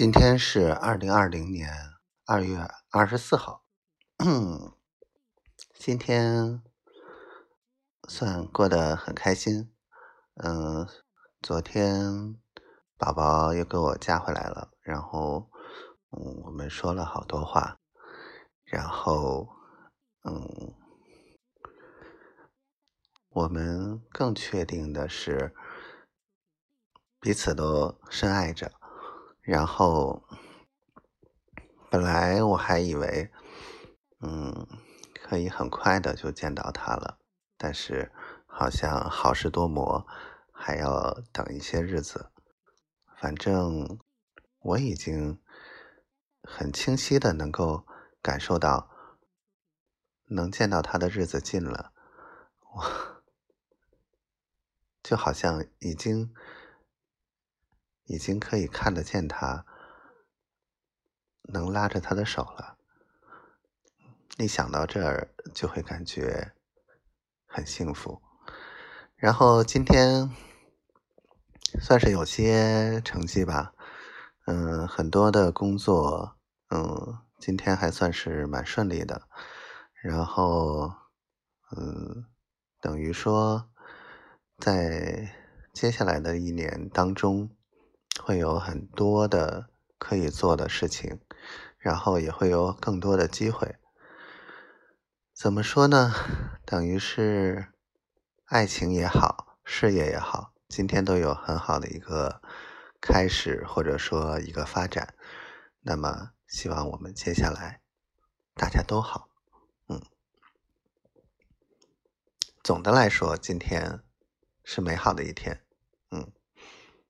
今天是二零二零年二月二十四号，今天算过得很开心。嗯，昨天宝宝又给我加回来了，然后嗯，我们说了好多话，然后嗯，我们更确定的是彼此都深爱着。然后，本来我还以为，嗯，可以很快的就见到他了，但是好像好事多磨，还要等一些日子。反正我已经很清晰的能够感受到，能见到他的日子近了，我 就好像已经。已经可以看得见他，能拉着他的手了。一想到这儿，就会感觉很幸福。然后今天算是有些成绩吧，嗯，很多的工作，嗯，今天还算是蛮顺利的。然后，嗯，等于说，在接下来的一年当中。会有很多的可以做的事情，然后也会有更多的机会。怎么说呢？等于是爱情也好，事业也好，今天都有很好的一个开始，或者说一个发展。那么，希望我们接下来大家都好。嗯，总的来说，今天是美好的一天。嗯，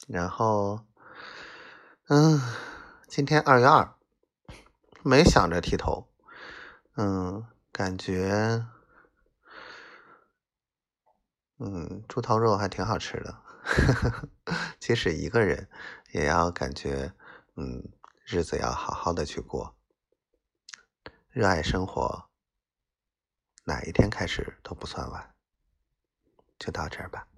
然后。嗯，今天二月二，没想着剃头，嗯，感觉，嗯，猪头肉还挺好吃的，即使一个人，也要感觉，嗯，日子要好好的去过，热爱生活，哪一天开始都不算晚，就到这儿吧。